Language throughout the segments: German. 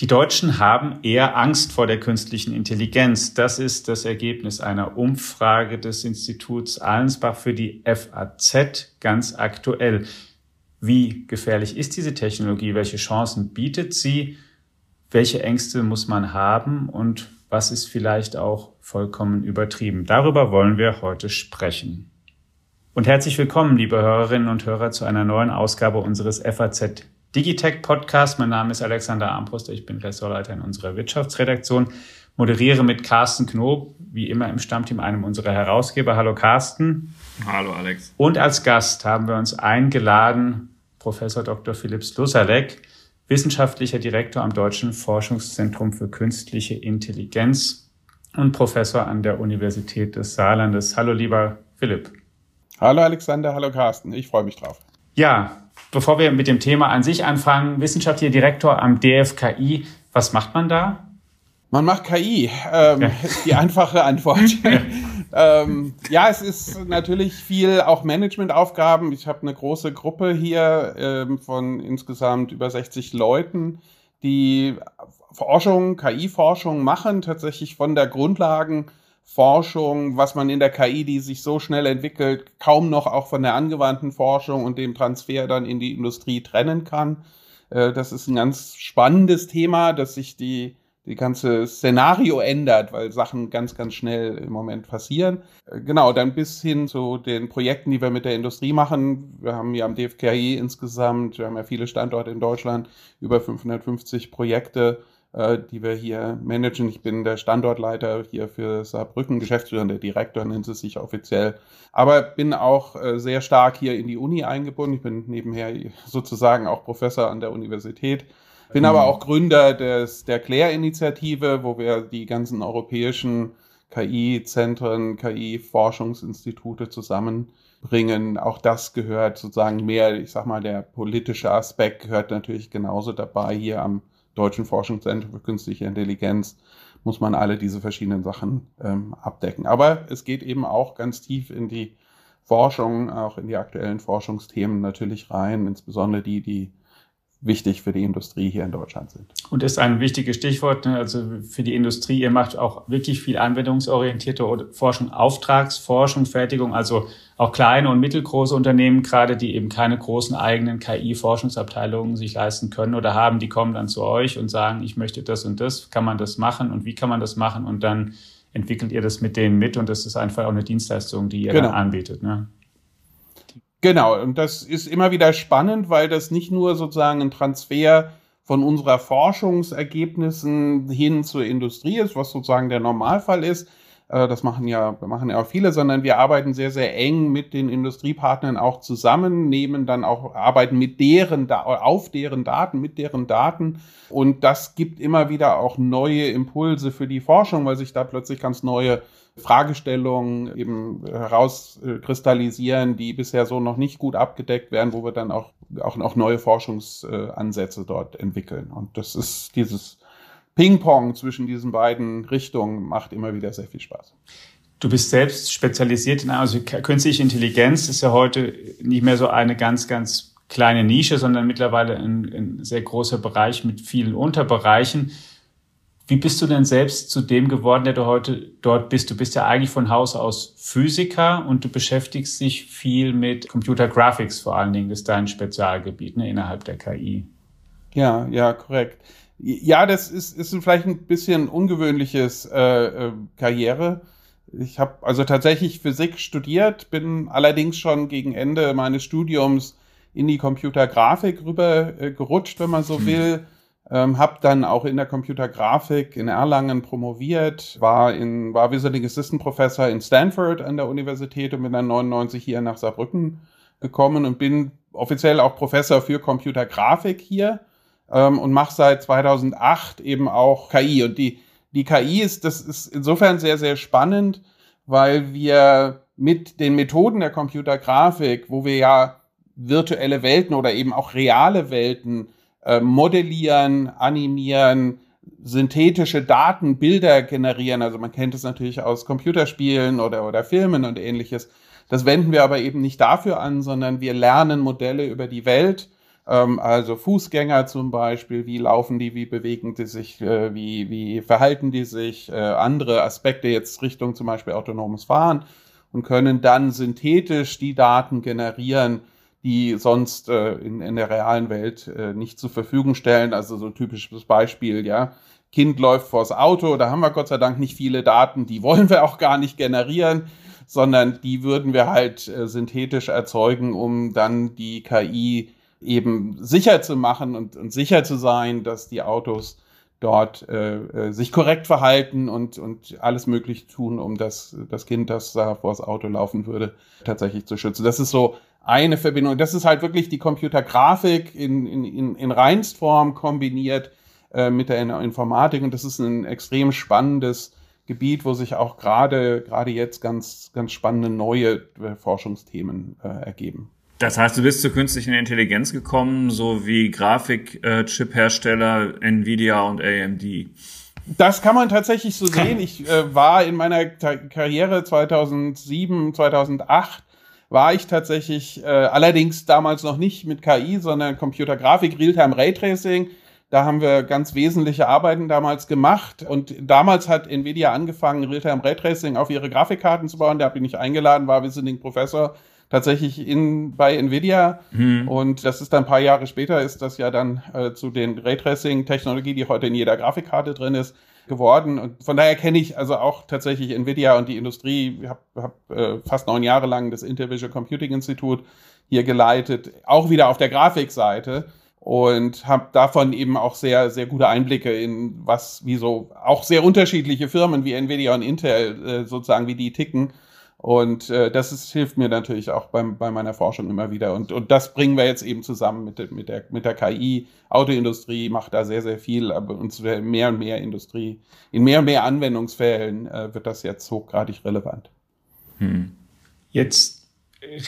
Die Deutschen haben eher Angst vor der künstlichen Intelligenz. Das ist das Ergebnis einer Umfrage des Instituts Allensbach für die FAZ ganz aktuell. Wie gefährlich ist diese Technologie? Welche Chancen bietet sie? Welche Ängste muss man haben? Und was ist vielleicht auch vollkommen übertrieben? Darüber wollen wir heute sprechen. Und herzlich willkommen, liebe Hörerinnen und Hörer, zu einer neuen Ausgabe unseres FAZ Digitech Podcast. Mein Name ist Alexander Armbruster, ich bin Ressortleiter in unserer Wirtschaftsredaktion, moderiere mit Carsten Knob, wie immer im Stammteam, einem unserer Herausgeber. Hallo Carsten. Hallo Alex. Und als Gast haben wir uns eingeladen, Professor Dr. Philipp Slusalek, wissenschaftlicher Direktor am Deutschen Forschungszentrum für künstliche Intelligenz und Professor an der Universität des Saarlandes. Hallo lieber Philipp. Hallo Alexander, hallo Carsten, ich freue mich drauf. Ja, bevor wir mit dem Thema an sich anfangen, wissenschaftlicher Direktor am DFKI, was macht man da? Man macht KI, ähm, ja. die einfache Antwort. ähm, ja, es ist natürlich viel auch Managementaufgaben. Ich habe eine große Gruppe hier ähm, von insgesamt über 60 Leuten, die Forschung, KI-Forschung machen, tatsächlich von der Grundlagen Forschung, was man in der KI, die sich so schnell entwickelt, kaum noch auch von der angewandten Forschung und dem Transfer dann in die Industrie trennen kann. Äh, das ist ein ganz spannendes Thema, dass sich die, die ganze Szenario ändert, weil Sachen ganz, ganz schnell im Moment passieren. Äh, genau, dann bis hin zu den Projekten, die wir mit der Industrie machen. Wir haben ja am DFKI insgesamt, wir haben ja viele Standorte in Deutschland, über 550 Projekte äh, die wir hier managen. Ich bin der Standortleiter hier für Saarbrücken, geschäftsführender Direktor nennt es sich offiziell. Aber bin auch äh, sehr stark hier in die Uni eingebunden. Ich bin nebenher sozusagen auch Professor an der Universität. Bin mhm. aber auch Gründer des, der Claire-Initiative, wo wir die ganzen europäischen KI-Zentren, KI-Forschungsinstitute zusammenbringen. Auch das gehört sozusagen mehr, ich sag mal, der politische Aspekt gehört natürlich genauso dabei hier am Deutschen Forschungszentrum für Künstliche Intelligenz muss man alle diese verschiedenen Sachen ähm, abdecken. Aber es geht eben auch ganz tief in die Forschung, auch in die aktuellen Forschungsthemen natürlich rein, insbesondere die, die wichtig für die Industrie hier in Deutschland sind. Und ist ein wichtiges Stichwort, ne? also für die Industrie. Ihr macht auch wirklich viel anwendungsorientierte Forschung, Auftragsforschung, Fertigung, also auch kleine und mittelgroße Unternehmen gerade, die eben keine großen eigenen KI-Forschungsabteilungen sich leisten können oder haben, die kommen dann zu euch und sagen, ich möchte das und das, kann man das machen und wie kann man das machen und dann entwickelt ihr das mit denen mit und das ist einfach auch eine Dienstleistung, die ihr genau. dann anbietet. Ne? Genau, und das ist immer wieder spannend, weil das nicht nur sozusagen ein Transfer von unserer Forschungsergebnissen hin zur Industrie ist, was sozusagen der Normalfall ist. Äh, das machen ja, machen ja auch viele, sondern wir arbeiten sehr, sehr eng mit den Industriepartnern auch zusammen, nehmen dann auch, arbeiten mit deren, auf deren Daten, mit deren Daten. Und das gibt immer wieder auch neue Impulse für die Forschung, weil sich da plötzlich ganz neue Fragestellungen eben herauskristallisieren, die bisher so noch nicht gut abgedeckt werden, wo wir dann auch, auch, auch neue Forschungsansätze dort entwickeln. Und das ist dieses Ping-Pong zwischen diesen beiden Richtungen macht immer wieder sehr viel Spaß. Du bist selbst spezialisiert in, also künstliche Intelligenz ist ja heute nicht mehr so eine ganz, ganz kleine Nische, sondern mittlerweile ein, ein sehr großer Bereich mit vielen Unterbereichen. Wie bist du denn selbst zu dem geworden, der du heute dort bist? Du bist ja eigentlich von Haus aus Physiker und du beschäftigst dich viel mit Computer Graphics vor allen Dingen. Das ist dein Spezialgebiet ne, innerhalb der KI. Ja, ja, korrekt. Ja, das ist, ist vielleicht ein bisschen ungewöhnliches äh, äh, Karriere. Ich habe also tatsächlich Physik studiert, bin allerdings schon gegen Ende meines Studiums in die Computergrafik rüber äh, gerutscht, wenn man so hm. will. Ähm, habe dann auch in der Computergrafik in Erlangen promoviert, war in war Visiting Assistant Professor in Stanford an der Universität und bin dann 99 hier nach Saarbrücken gekommen und bin offiziell auch Professor für Computergrafik hier ähm, und mache seit 2008 eben auch KI und die die KI ist das ist insofern sehr sehr spannend, weil wir mit den Methoden der Computergrafik, wo wir ja virtuelle Welten oder eben auch reale Welten äh, modellieren, animieren, synthetische Daten, Bilder generieren. Also man kennt es natürlich aus Computerspielen oder, oder Filmen und ähnliches. Das wenden wir aber eben nicht dafür an, sondern wir lernen Modelle über die Welt, also Fußgänger zum Beispiel, wie laufen die, wie bewegen die sich, äh, wie, wie verhalten die sich, äh, andere Aspekte jetzt Richtung zum Beispiel autonomes Fahren und können dann synthetisch die Daten generieren, die sonst äh, in, in der realen Welt nicht zur Verfügung stellen. Also so ein typisches Beispiel, ja. Kind läuft vors Auto, da haben wir Gott sei Dank nicht viele Daten, die wollen wir auch gar nicht generieren, sondern die würden wir halt synthetisch erzeugen, um dann die KI eben sicher zu machen und, und sicher zu sein, dass die Autos dort äh, äh, sich korrekt verhalten und, und alles möglich tun, um das, das Kind, das da vor das Auto laufen würde, tatsächlich zu schützen. Das ist so eine Verbindung. Das ist halt wirklich die Computergrafik in, in, in, in Reinstform kombiniert äh, mit der Informatik und das ist ein extrem spannendes Gebiet, wo sich auch gerade gerade jetzt ganz ganz spannende neue äh, Forschungsthemen äh, ergeben. Das heißt, du bist zur künstlichen Intelligenz gekommen, so wie Grafikchip-Hersteller Nvidia und AMD. Das kann man tatsächlich so sehen. Ich äh, war in meiner Karriere 2007, 2008 war ich tatsächlich äh, allerdings damals noch nicht mit KI, sondern Computergrafik, Realtime Raytracing. Da haben wir ganz wesentliche Arbeiten damals gemacht. Und damals hat Nvidia angefangen, Realtime Raytracing auf ihre Grafikkarten zu bauen. Da bin ich eingeladen, war Visiting Professor tatsächlich in, bei Nvidia. Mhm. Und das ist dann ein paar Jahre später, ist das ja dann äh, zu den Raytracing-Technologie, die heute in jeder Grafikkarte drin ist, geworden. Und von daher kenne ich also auch tatsächlich Nvidia und die Industrie. Ich habe hab, äh, fast neun Jahre lang das Intervisual Computing Institute hier geleitet, auch wieder auf der Grafikseite und habe davon eben auch sehr sehr gute Einblicke in was wie so auch sehr unterschiedliche Firmen wie Nvidia und Intel äh, sozusagen wie die ticken und äh, das ist, hilft mir natürlich auch beim, bei meiner Forschung immer wieder. Und, und das bringen wir jetzt eben zusammen mit, mit, der, mit der KI. Autoindustrie macht da sehr, sehr viel, aber uns mehr und mehr Industrie, in mehr und mehr Anwendungsfällen äh, wird das jetzt hochgradig relevant. Hm. Jetzt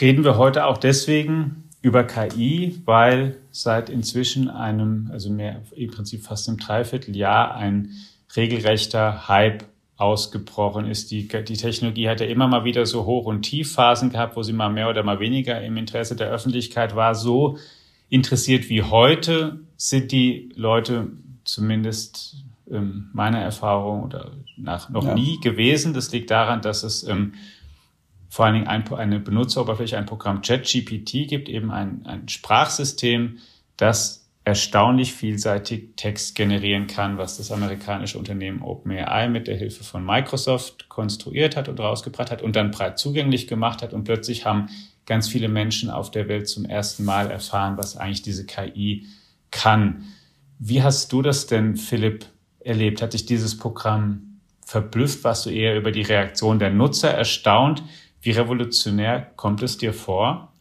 reden wir heute auch deswegen über KI, weil seit inzwischen einem, also mehr im Prinzip fast einem Dreivierteljahr ein regelrechter Hype ausgebrochen ist. Die, die Technologie hat ja immer mal wieder so Hoch- und Tiefphasen gehabt, wo sie mal mehr oder mal weniger im Interesse der Öffentlichkeit war. So interessiert wie heute sind die Leute zumindest ähm, meiner Erfahrung oder nach noch ja. nie gewesen. Das liegt daran, dass es ähm, vor allen Dingen ein, eine Benutzeroberfläche, ein Programm ChatGPT gibt, eben ein, ein Sprachsystem, das erstaunlich vielseitig Text generieren kann, was das amerikanische Unternehmen OpenAI mit der Hilfe von Microsoft konstruiert hat und rausgebracht hat und dann breit zugänglich gemacht hat. Und plötzlich haben ganz viele Menschen auf der Welt zum ersten Mal erfahren, was eigentlich diese KI kann. Wie hast du das denn, Philipp, erlebt? Hat dich dieses Programm verblüfft? Warst du eher über die Reaktion der Nutzer erstaunt? Wie revolutionär kommt es dir vor?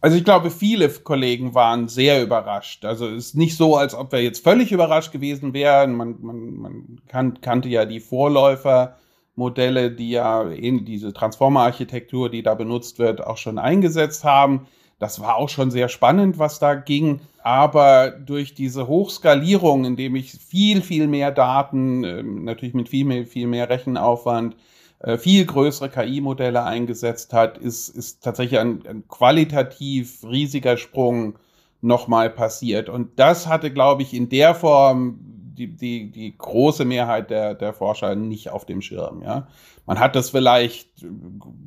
Also ich glaube, viele Kollegen waren sehr überrascht. Also es ist nicht so, als ob wir jetzt völlig überrascht gewesen wären. Man, man, man kan kannte ja die Vorläufermodelle, die ja in diese Transformer-Architektur, die da benutzt wird, auch schon eingesetzt haben. Das war auch schon sehr spannend, was da ging. Aber durch diese Hochskalierung, indem ich viel, viel mehr Daten, ähm, natürlich mit viel viel mehr Rechenaufwand, viel größere KI-Modelle eingesetzt hat, ist, ist tatsächlich ein, ein qualitativ riesiger Sprung nochmal passiert. Und das hatte, glaube ich, in der Form die, die, die große Mehrheit der, der Forscher nicht auf dem Schirm. Ja? Man hat das vielleicht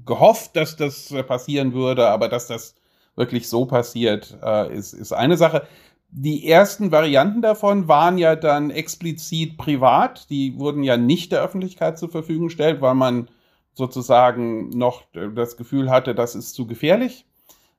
gehofft, dass das passieren würde, aber dass das wirklich so passiert, äh, ist, ist eine Sache die ersten Varianten davon waren ja dann explizit privat. Die wurden ja nicht der Öffentlichkeit zur Verfügung gestellt, weil man sozusagen noch das Gefühl hatte, das ist zu gefährlich.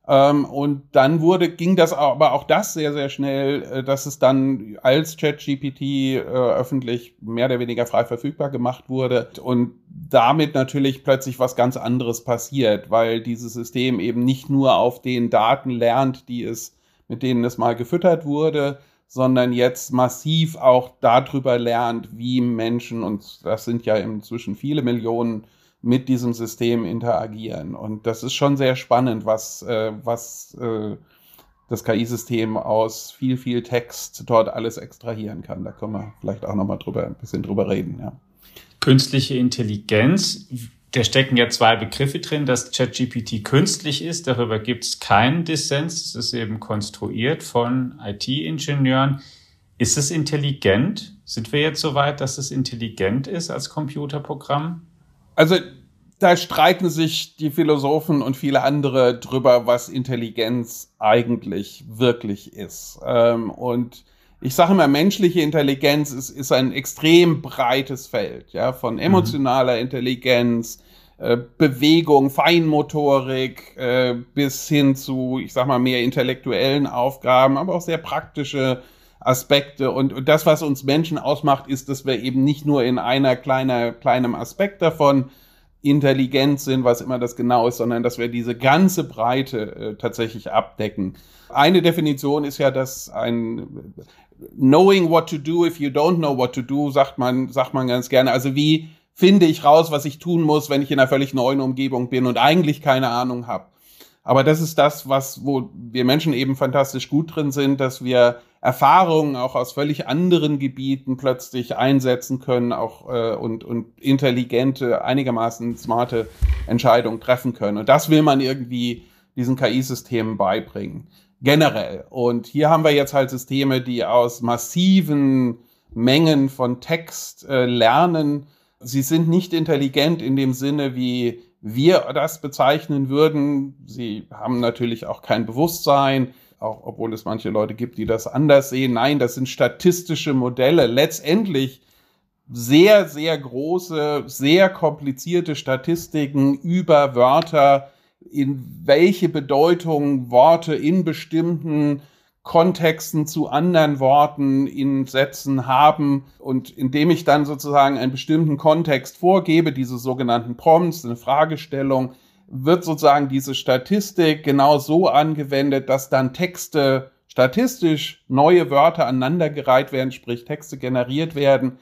Ähm, und dann wurde, ging das aber auch das sehr, sehr schnell, äh, dass es dann als ChatGPT äh, öffentlich mehr oder weniger frei verfügbar gemacht wurde und damit natürlich plötzlich was ganz anderes passiert, weil dieses System eben nicht nur auf den Daten lernt, die es mit denen es mal gefüttert wurde, sondern jetzt massiv auch darüber lernt, wie Menschen, und das sind ja inzwischen viele Millionen, mit diesem System interagieren. Und das ist schon sehr spannend, was, äh, was äh, das KI-System aus viel, viel Text dort alles extrahieren kann. Da können wir vielleicht auch nochmal drüber, ein bisschen drüber reden, ja. Künstliche Intelligenz Da stecken ja zwei Begriffe drin, dass ChatGPT künstlich ist. Darüber gibt es keinen Dissens. Es ist eben konstruiert von IT-Ingenieuren. Ist es intelligent? Sind wir jetzt so weit, dass es intelligent ist als Computerprogramm? Also da streiten sich die Philosophen und viele andere drüber, was Intelligenz eigentlich wirklich ist. Ähm, und ich sage immer, menschliche Intelligenz ist, ist ein extrem breites Feld, ja, von mhm. emotionaler. Intelligenz, äh, Bewegung, Feinmotorik äh, bis hin zu, ich sag mal, mehr intellektuellen Aufgaben, aber auch sehr praktische Aspekte. Und, und das, was uns Menschen ausmacht, ist, dass wir eben nicht nur in einer kleiner, kleinem Aspekt davon intelligent sind, was immer das genau ist, sondern dass wir diese ganze Breite äh, tatsächlich abdecken. Eine Definition ist ja, dass ein knowing what to do if you don't know what to do, sagt man, sagt man ganz gerne. Also wie finde ich raus, was ich tun muss, wenn ich in einer völlig neuen Umgebung bin und eigentlich keine Ahnung habe. Aber das ist das, was, wo wir Menschen eben fantastisch gut drin sind, dass wir Erfahrungen auch aus völlig anderen Gebieten plötzlich einsetzen können, auch äh, und, und intelligente, einigermaßen smarte Entscheidungen treffen können. Und das will man irgendwie diesen KI-Systemen beibringen generell. Und hier haben wir jetzt halt Systeme, die aus massiven Mengen von Text äh, lernen. Sie sind nicht intelligent in dem Sinne, wie wir das bezeichnen würden. Sie haben natürlich auch kein Bewusstsein, auch obwohl es manche Leute gibt, die das anders sehen. Nein, das sind statistische Modelle. Letztendlich sehr, sehr große, sehr komplizierte Statistiken über Wörter, in welche Bedeutung Worte in bestimmten Kontexten zu anderen Worten in Sätzen haben. Und indem ich dann sozusagen einen bestimmten Kontext vorgebe, diese sogenannten Prompts, eine Fragestellung, wird sozusagen diese Statistik genau so angewendet, dass dann Texte statistisch neue Wörter aneinandergereiht werden, sprich Texte generiert werden,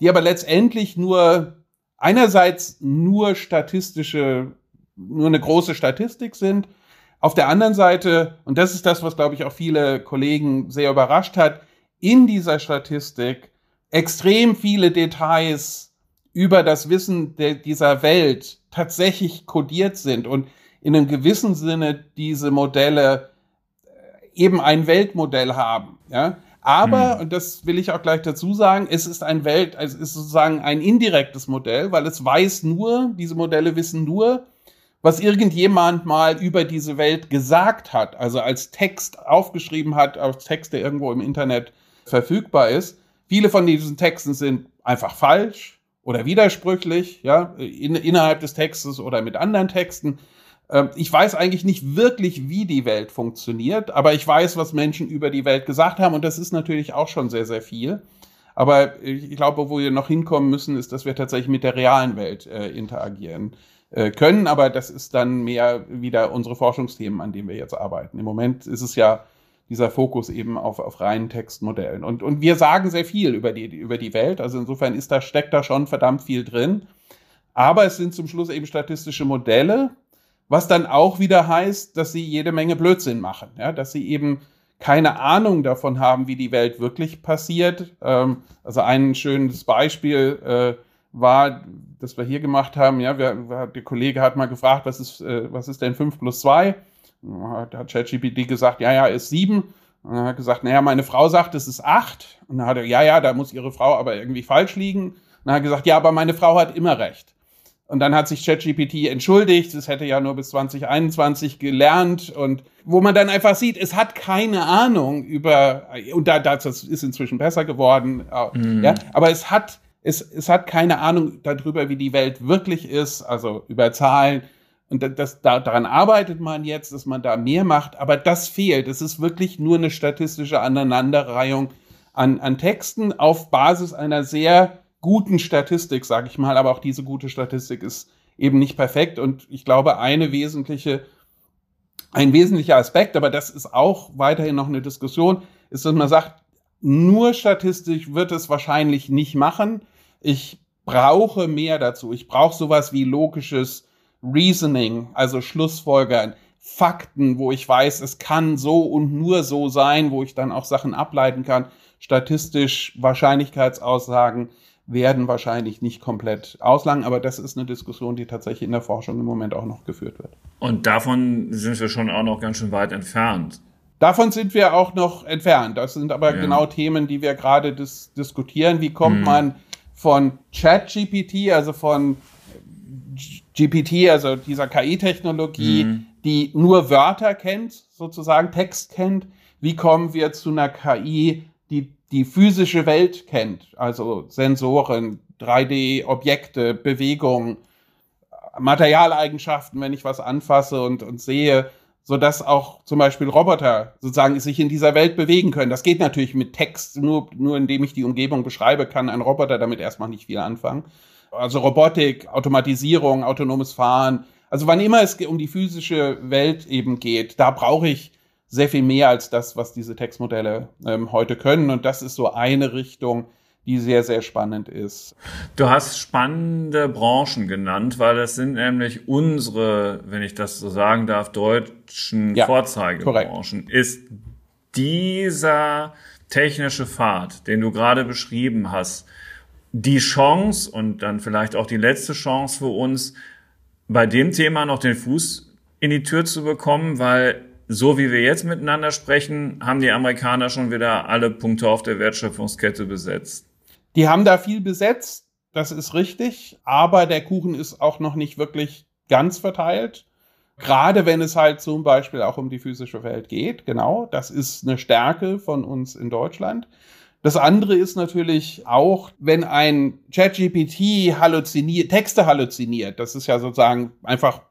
die aber letztendlich nur einerseits nur statistische nur eine große Statistik sind. Auf der anderen Seite, und das ist das, was, glaube ich, auch viele Kollegen sehr überrascht hat, in dieser Statistik extrem viele Details über das Wissen dieser Welt tatsächlich kodiert sind und in einem gewissen Sinne diese Modelle äh, eben ein Weltmodell haben. Ja? Aber, hm. und das will ich auch gleich dazu sagen, es ist ein Welt, es ist sozusagen ein indirektes Modell, weil es weiß nur, diese Modelle wissen nur, was irgendjemand mal über diese Welt gesagt hat, also als Text aufgeschrieben hat, als Text, der irgendwo im Internet verfügbar ist. Viele von diesen Texten sind einfach falsch oder widersprüchlich, ja, in, innerhalb des Textes oder mit anderen Texten. Ähm, ich weiß eigentlich nicht wirklich, wie die Welt funktioniert, aber ich weiß, was Menschen über die Welt gesagt haben und das ist natürlich auch schon sehr, sehr viel. Aber ich glaube, wo wir noch hinkommen müssen, ist, dass wir tatsächlich mit der realen Welt äh, interagieren. Äh, können, aber das ist dann mehr wieder unsere Forschungsthemen, an denen wir jetzt arbeiten. Im Moment ist es ja dieser Fokus eben auf, auf reinen Textmodellen. Und, und wir sagen sehr viel über die, über die Welt. Also insofern ist da, steckt da schon verdammt viel drin. Aber es sind zum Schluss eben statistische Modelle, was dann auch wieder heißt, dass sie jede Menge Blödsinn machen. Ja, dass sie eben keine Ahnung davon haben, wie die Welt wirklich passiert. Ähm, also ein schönes Beispiel, äh, war, das wir hier gemacht haben, ja, wir, der Kollege hat mal gefragt, was ist, äh, was ist denn 5 plus 2? Da hat ChatGPT gesagt, ja, ja, ist 7. Und er hat gesagt, naja, meine Frau sagt, es ist 8. Und dann hat er, ja, ja, da muss ihre Frau aber irgendwie falsch liegen. Und dann hat er gesagt, ja, aber meine Frau hat immer recht. Und dann hat sich ChatGPT entschuldigt, es hätte ja nur bis 2021 gelernt und wo man dann einfach sieht, es hat keine Ahnung über, und da, das ist inzwischen besser geworden, mhm. ja, aber es hat es, es hat keine Ahnung darüber, wie die Welt wirklich ist, also über Zahlen. Und das, da, daran arbeitet man jetzt, dass man da mehr macht, aber das fehlt. Es ist wirklich nur eine statistische Aneinanderreihung an, an Texten auf Basis einer sehr guten Statistik, sage ich mal. Aber auch diese gute Statistik ist eben nicht perfekt. Und ich glaube, eine wesentliche, ein wesentlicher Aspekt, aber das ist auch weiterhin noch eine Diskussion, ist, dass man sagt, nur statistisch wird es wahrscheinlich nicht machen ich brauche mehr dazu. Ich brauche sowas wie logisches Reasoning, also Schlussfolgern, Fakten, wo ich weiß, es kann so und nur so sein, wo ich dann auch Sachen ableiten kann, statistisch Wahrscheinlichkeitsaussagen. werden wahrscheinlich nicht komplett auslangen, aber das ist eine Diskussion, die tatsächlich in der Forschung im Moment auch noch geführt wird. Und davon sind wir schon auch noch ganz schön weit entfernt. Davon sind wir auch noch entfernt. Das sind aber ja. genau Themen, die wir gerade dis diskutieren. Wie kommt hm. man von ChatGPT, also von GPT, also dieser KI-Technologie, hm. die nur Wörter kennt, sozusagen Text kennt, wie kommen wir zu einer KI, die die physische Welt kennt, also Sensoren, 3D-Objekte, Bewegung, Materialeigenschaften, wenn ich was anfasse und, und sehe, so dass auch zum Beispiel Roboter sozusagen sich in dieser Welt bewegen können. Das geht natürlich mit Text, nur, nur indem ich die Umgebung beschreibe, kann ein Roboter damit erstmal nicht viel anfangen. Also Robotik, Automatisierung, autonomes Fahren. Also wann immer es um die physische Welt eben geht, da brauche ich sehr viel mehr als das, was diese Textmodelle ähm, heute können. Und das ist so eine Richtung, die sehr, sehr spannend ist. Du hast spannende Branchen genannt, weil das sind nämlich unsere, wenn ich das so sagen darf, deutschen ja, Vorzeigebranchen. Korrekt. Ist dieser technische Pfad, den du gerade beschrieben hast, die Chance und dann vielleicht auch die letzte Chance für uns, bei dem Thema noch den Fuß in die Tür zu bekommen, weil so wie wir jetzt miteinander sprechen, haben die Amerikaner schon wieder alle Punkte auf der Wertschöpfungskette besetzt. Die haben da viel besetzt, das ist richtig, aber der Kuchen ist auch noch nicht wirklich ganz verteilt. Gerade wenn es halt zum Beispiel auch um die physische Welt geht, genau, das ist eine Stärke von uns in Deutschland. Das andere ist natürlich auch, wenn ein ChatGPT halluziniert, Texte halluziniert, das ist ja sozusagen einfach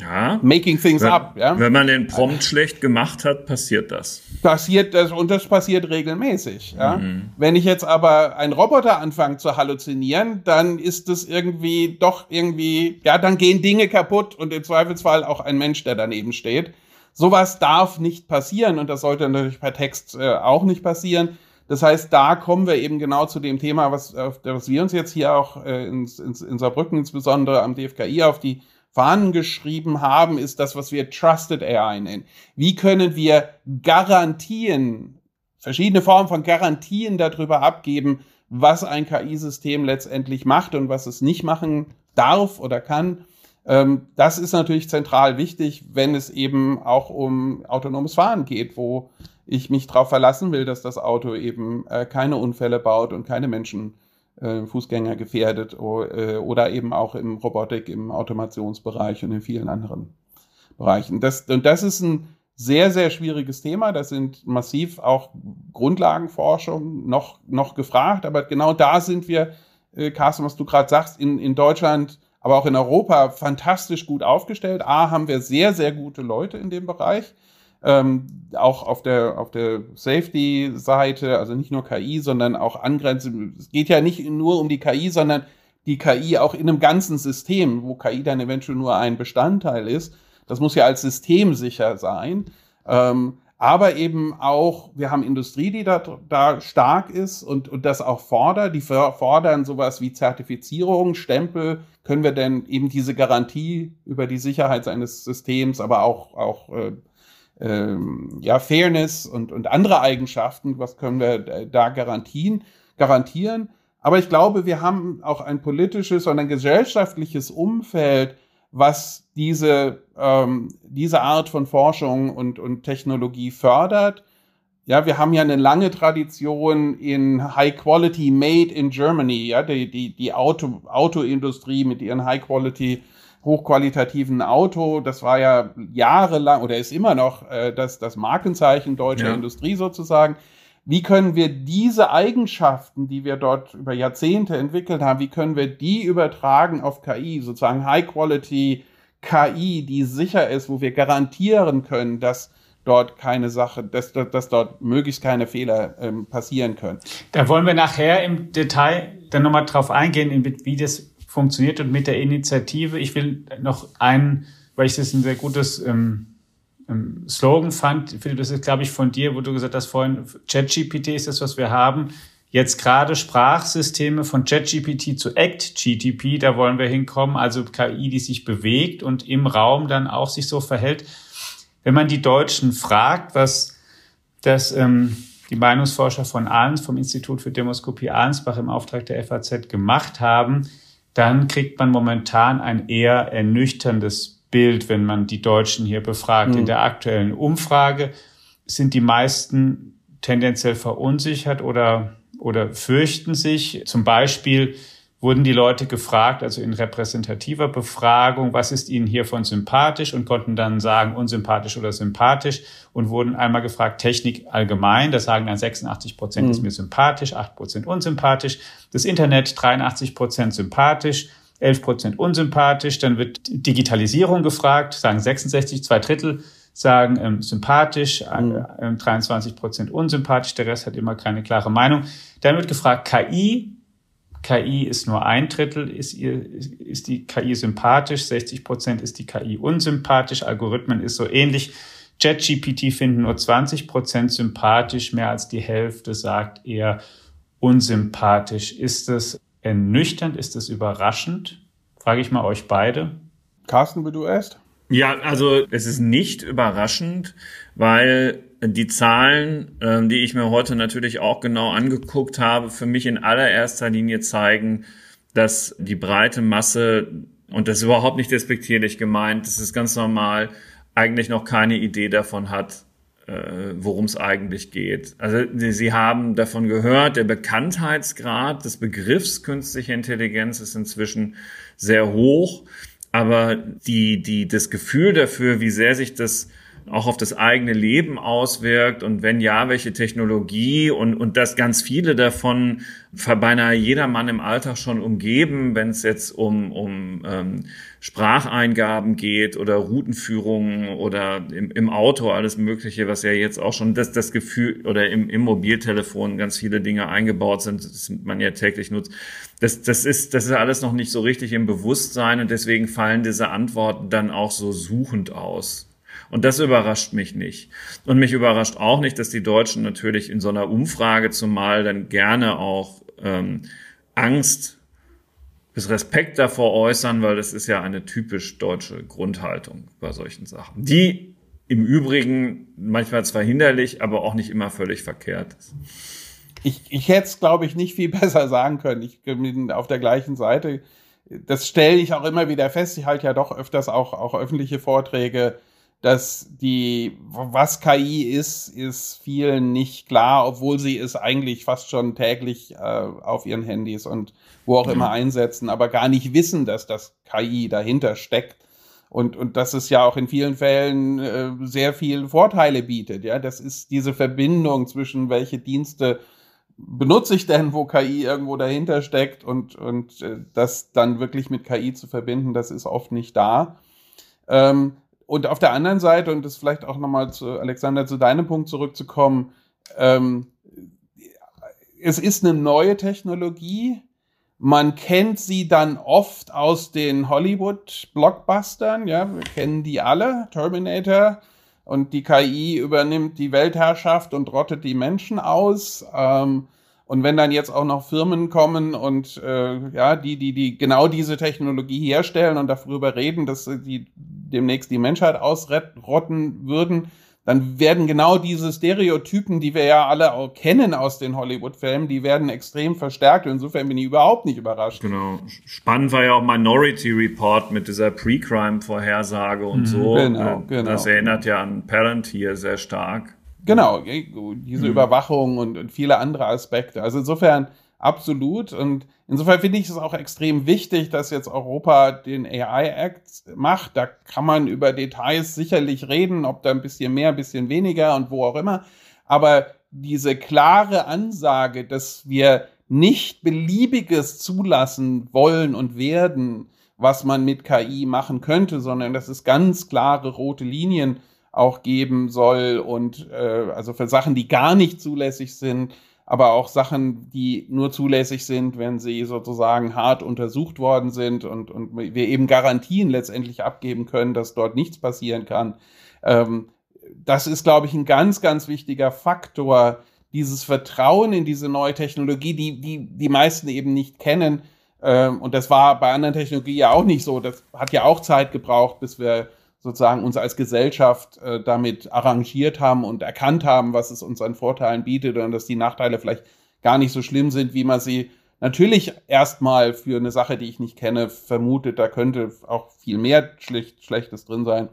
ja. Making things wenn, up, ja. Wenn man den Prompt schlecht gemacht hat, passiert das. Passiert das und das passiert regelmäßig, ja. Mhm. Wenn ich jetzt aber einen Roboter anfange zu halluzinieren, dann ist das irgendwie doch irgendwie, ja, dann gehen Dinge kaputt und im Zweifelsfall auch ein Mensch, der daneben steht. Sowas darf nicht passieren und das sollte natürlich per Text äh, auch nicht passieren. Das heißt, da kommen wir eben genau zu dem Thema, was, was wir uns jetzt hier auch äh, in, in, in Saarbrücken insbesondere am DFKI auf die Fahnen geschrieben haben, ist das, was wir Trusted AI nennen. Wie können wir Garantien, verschiedene Formen von Garantien darüber abgeben, was ein KI-System letztendlich macht und was es nicht machen darf oder kann. Ähm, das ist natürlich zentral wichtig, wenn es eben auch um autonomes Fahren geht, wo ich mich darauf verlassen will, dass das Auto eben äh, keine Unfälle baut und keine Menschen Fußgänger gefährdet äh, oder eben auch im Robotik, im Automationsbereich und in vielen anderen Bereichen. Das, und das ist ein sehr, sehr schwieriges Thema. Da sind massiv auch Grundlagenforschung noch, noch gefragt. Aber genau da sind wir, äh, Carsten, was du gerade sagst, in, in Deutschland, aber auch in Europa fantastisch gut aufgestellt. A, haben wir sehr, sehr gute Leute in dem Bereich ähm, auch auf der, auf der Safety-Seite, also nicht nur KI, sondern auch angrenzend. Es geht ja nicht nur um die KI, sondern die KI auch in einem ganzen System, wo KI dann eventuell nur ein Bestandteil ist. Das muss ja als System sicher sein. Ähm, aber eben auch, wir haben Industrie, die da, da stark ist und, und das auch fordert. Die fordern sowas wie Zertifizierung, Stempel. Können wir denn eben diese Garantie über die Sicherheit seines Systems, aber auch, auch äh, ähm, ja, Fairness und, und andere Eigenschaften, was können wir da garantien, garantieren. Aber ich glaube, wir haben auch ein politisches und ein gesellschaftliches Umfeld, was diese, ähm, diese Art von Forschung und, und Technologie fördert. Ja, wir haben ja eine lange Tradition in High Quality Made in Germany, ja, die, die, die Auto, Autoindustrie mit ihren High Quality hochqualitativen Auto. Das war ja jahrelang oder ist immer noch äh, das, das Markenzeichen deutscher ja. Industrie sozusagen. Wie können wir diese Eigenschaften, die wir dort über Jahrzehnte entwickelt haben, wie können wir die übertragen auf KI, sozusagen High Quality KI, die sicher ist, wo wir garantieren können, dass dort keine Sache, dass, dass dort möglichst keine Fehler ähm, passieren können. Da wollen wir nachher im Detail dann nochmal drauf eingehen, wie das funktioniert und mit der Initiative. Ich will noch einen, weil ich das ein sehr gutes ähm, ähm, Slogan fand, Philipp, das ist, glaube ich, von dir, wo du gesagt hast vorhin, ChatGPT ist das, was wir haben. Jetzt gerade Sprachsysteme von ChatGPT zu ActGTP, da wollen wir hinkommen, also KI, die sich bewegt und im Raum dann auch sich so verhält. Wenn man die Deutschen fragt, was das ähm, die Meinungsforscher von Ahlens, vom Institut für Demoskopie Ahlensbach im Auftrag der FAZ gemacht haben, dann kriegt man momentan ein eher ernüchterndes Bild, wenn man die Deutschen hier befragt. Mhm. In der aktuellen Umfrage sind die meisten tendenziell verunsichert oder, oder fürchten sich. Zum Beispiel wurden die Leute gefragt, also in repräsentativer Befragung, was ist ihnen hiervon sympathisch und konnten dann sagen, unsympathisch oder sympathisch und wurden einmal gefragt, Technik allgemein, da sagen dann 86 Prozent mhm. ist mir sympathisch, 8 Prozent unsympathisch, das Internet 83 Prozent sympathisch, 11 Prozent unsympathisch, dann wird Digitalisierung gefragt, sagen 66, zwei Drittel sagen ähm, sympathisch, mhm. äh, 23 Prozent unsympathisch, der Rest hat immer keine klare Meinung. Dann wird gefragt, KI, KI ist nur ein Drittel, ist, ihr, ist die KI sympathisch, 60 Prozent ist die KI unsympathisch, Algorithmen ist so ähnlich. ChatGPT finden nur 20 Prozent sympathisch, mehr als die Hälfte sagt eher unsympathisch. Ist das ernüchternd? Ist das überraschend? Frage ich mal euch beide. Carsten, wie du erst? Ja, also es ist nicht überraschend, weil die Zahlen, ähm, die ich mir heute natürlich auch genau angeguckt habe, für mich in allererster Linie zeigen, dass die breite Masse, und das ist überhaupt nicht despektierlich gemeint, das ist ganz normal, eigentlich noch keine Idee davon hat, äh, worum es eigentlich geht. Also Sie haben davon gehört, der Bekanntheitsgrad des Begriffs künstliche Intelligenz ist inzwischen sehr hoch, aber die, die, das Gefühl dafür, wie sehr sich das auch auf das eigene Leben auswirkt und wenn ja, welche Technologie und, und dass ganz viele davon beinahe jedermann im Alltag schon umgeben, wenn es jetzt um, um ähm, Spracheingaben geht oder Routenführungen oder im, im Auto alles Mögliche, was ja jetzt auch schon das, das Gefühl oder im, im Mobiltelefon ganz viele Dinge eingebaut sind, das man ja täglich nutzt. Das, das, ist, das ist alles noch nicht so richtig im Bewusstsein und deswegen fallen diese Antworten dann auch so suchend aus. Und das überrascht mich nicht. Und mich überrascht auch nicht, dass die Deutschen natürlich in so einer Umfrage zumal dann gerne auch ähm, Angst bis Respekt davor äußern, weil das ist ja eine typisch deutsche Grundhaltung bei solchen Sachen, die im Übrigen manchmal zwar hinderlich, aber auch nicht immer völlig verkehrt ist. Ich, ich hätte es, glaube ich, nicht viel besser sagen können. Ich bin auf der gleichen Seite. Das stelle ich auch immer wieder fest. Ich halte ja doch öfters auch, auch öffentliche Vorträge dass die, was KI ist, ist vielen nicht klar, obwohl sie es eigentlich fast schon täglich äh, auf ihren Handys und wo auch immer einsetzen, aber gar nicht wissen, dass das KI dahinter steckt. Und, und dass es ja auch in vielen Fällen äh, sehr viele Vorteile bietet. Ja, das ist diese Verbindung zwischen welche Dienste benutze ich denn, wo KI irgendwo dahinter steckt und, und äh, das dann wirklich mit KI zu verbinden, das ist oft nicht da. Ähm, und auf der anderen Seite, und das vielleicht auch nochmal zu Alexander zu deinem Punkt zurückzukommen, ähm, es ist eine neue Technologie. Man kennt sie dann oft aus den Hollywood-Blockbustern, ja, wir kennen die alle, Terminator, und die KI übernimmt die Weltherrschaft und rottet die Menschen aus. Ähm, und wenn dann jetzt auch noch Firmen kommen und äh, ja, die, die, die genau diese Technologie herstellen und darüber reden, dass die demnächst die Menschheit ausrotten würden, dann werden genau diese Stereotypen, die wir ja alle auch kennen aus den Hollywood-Filmen, die werden extrem verstärkt. Insofern bin ich überhaupt nicht überrascht. Genau. Spannend war ja auch Minority Report mit dieser Pre-Crime-Vorhersage und mhm, so. Genau, genau. Das erinnert ja an Parent hier sehr stark. Genau, diese mhm. Überwachung und, und, viele andere Aspekte. Also insofern absolut. Und insofern finde ich es auch extrem wichtig, dass jetzt Europa den AI Act macht. Da kann man über Details sicherlich reden, ob da ein bisschen mehr, ein bisschen weniger und wo auch immer. Aber diese klare Ansage, dass wir nicht beliebiges zulassen wollen und werden, was man mit KI machen könnte, sondern dass es ganz klare rote Linien auch geben soll und äh, also für Sachen, die gar nicht zulässig sind, aber auch Sachen, die nur zulässig sind, wenn sie sozusagen hart untersucht worden sind und, und wir eben Garantien letztendlich abgeben können, dass dort nichts passieren kann. Ähm, das ist, glaube ich, ein ganz, ganz wichtiger Faktor, dieses Vertrauen in diese neue Technologie, die die, die meisten eben nicht kennen. Ähm, und das war bei anderen Technologien ja auch nicht so. Das hat ja auch Zeit gebraucht, bis wir sozusagen uns als Gesellschaft äh, damit arrangiert haben und erkannt haben, was es uns an Vorteilen bietet und dass die Nachteile vielleicht gar nicht so schlimm sind, wie man sie natürlich erstmal für eine Sache, die ich nicht kenne, vermutet. Da könnte auch viel mehr Schlecht, Schlechtes drin sein.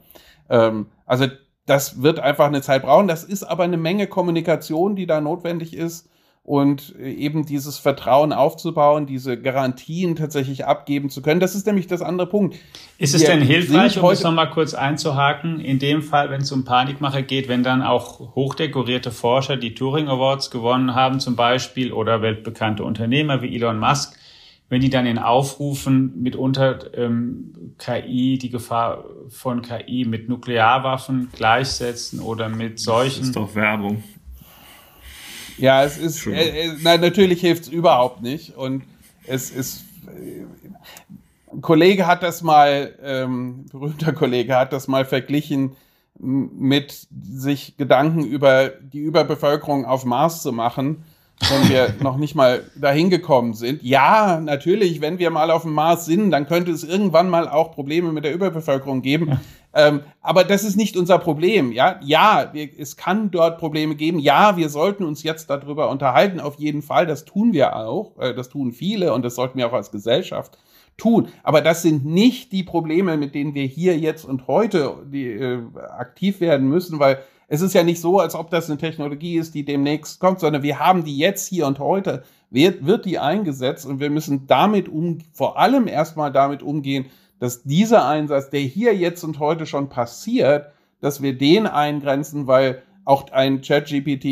Ähm, also das wird einfach eine Zeit brauchen. Das ist aber eine Menge Kommunikation, die da notwendig ist und eben dieses Vertrauen aufzubauen, diese Garantien tatsächlich abgeben zu können. Das ist nämlich das andere Punkt. Ist es Wir denn hilfreich, um es nochmal kurz einzuhaken, in dem Fall, wenn es um Panikmache geht, wenn dann auch hochdekorierte Forscher die Turing Awards gewonnen haben zum Beispiel oder weltbekannte Unternehmer wie Elon Musk, wenn die dann in Aufrufen mitunter ähm, KI, die Gefahr von KI mit Nuklearwaffen gleichsetzen oder mit solchen. Das ist doch Werbung. Ja, es ist, äh, äh, na, natürlich hilft es überhaupt nicht. Und es ist, äh, ein Kollege hat das mal, ähm, berühmter Kollege hat das mal verglichen mit sich Gedanken über die Überbevölkerung auf Mars zu machen wenn wir noch nicht mal dahin gekommen sind. Ja, natürlich, wenn wir mal auf dem Mars sind, dann könnte es irgendwann mal auch Probleme mit der Überbevölkerung geben. Ähm, aber das ist nicht unser Problem. Ja, ja, wir, es kann dort Probleme geben. Ja, wir sollten uns jetzt darüber unterhalten. Auf jeden Fall, das tun wir auch. Äh, das tun viele und das sollten wir auch als Gesellschaft tun. Aber das sind nicht die Probleme, mit denen wir hier jetzt und heute die, äh, aktiv werden müssen, weil es ist ja nicht so, als ob das eine Technologie ist, die demnächst kommt, sondern wir haben die jetzt hier und heute, wird, wird die eingesetzt und wir müssen damit um, vor allem erstmal damit umgehen, dass dieser Einsatz, der hier jetzt und heute schon passiert, dass wir den eingrenzen, weil auch ein ChatGPT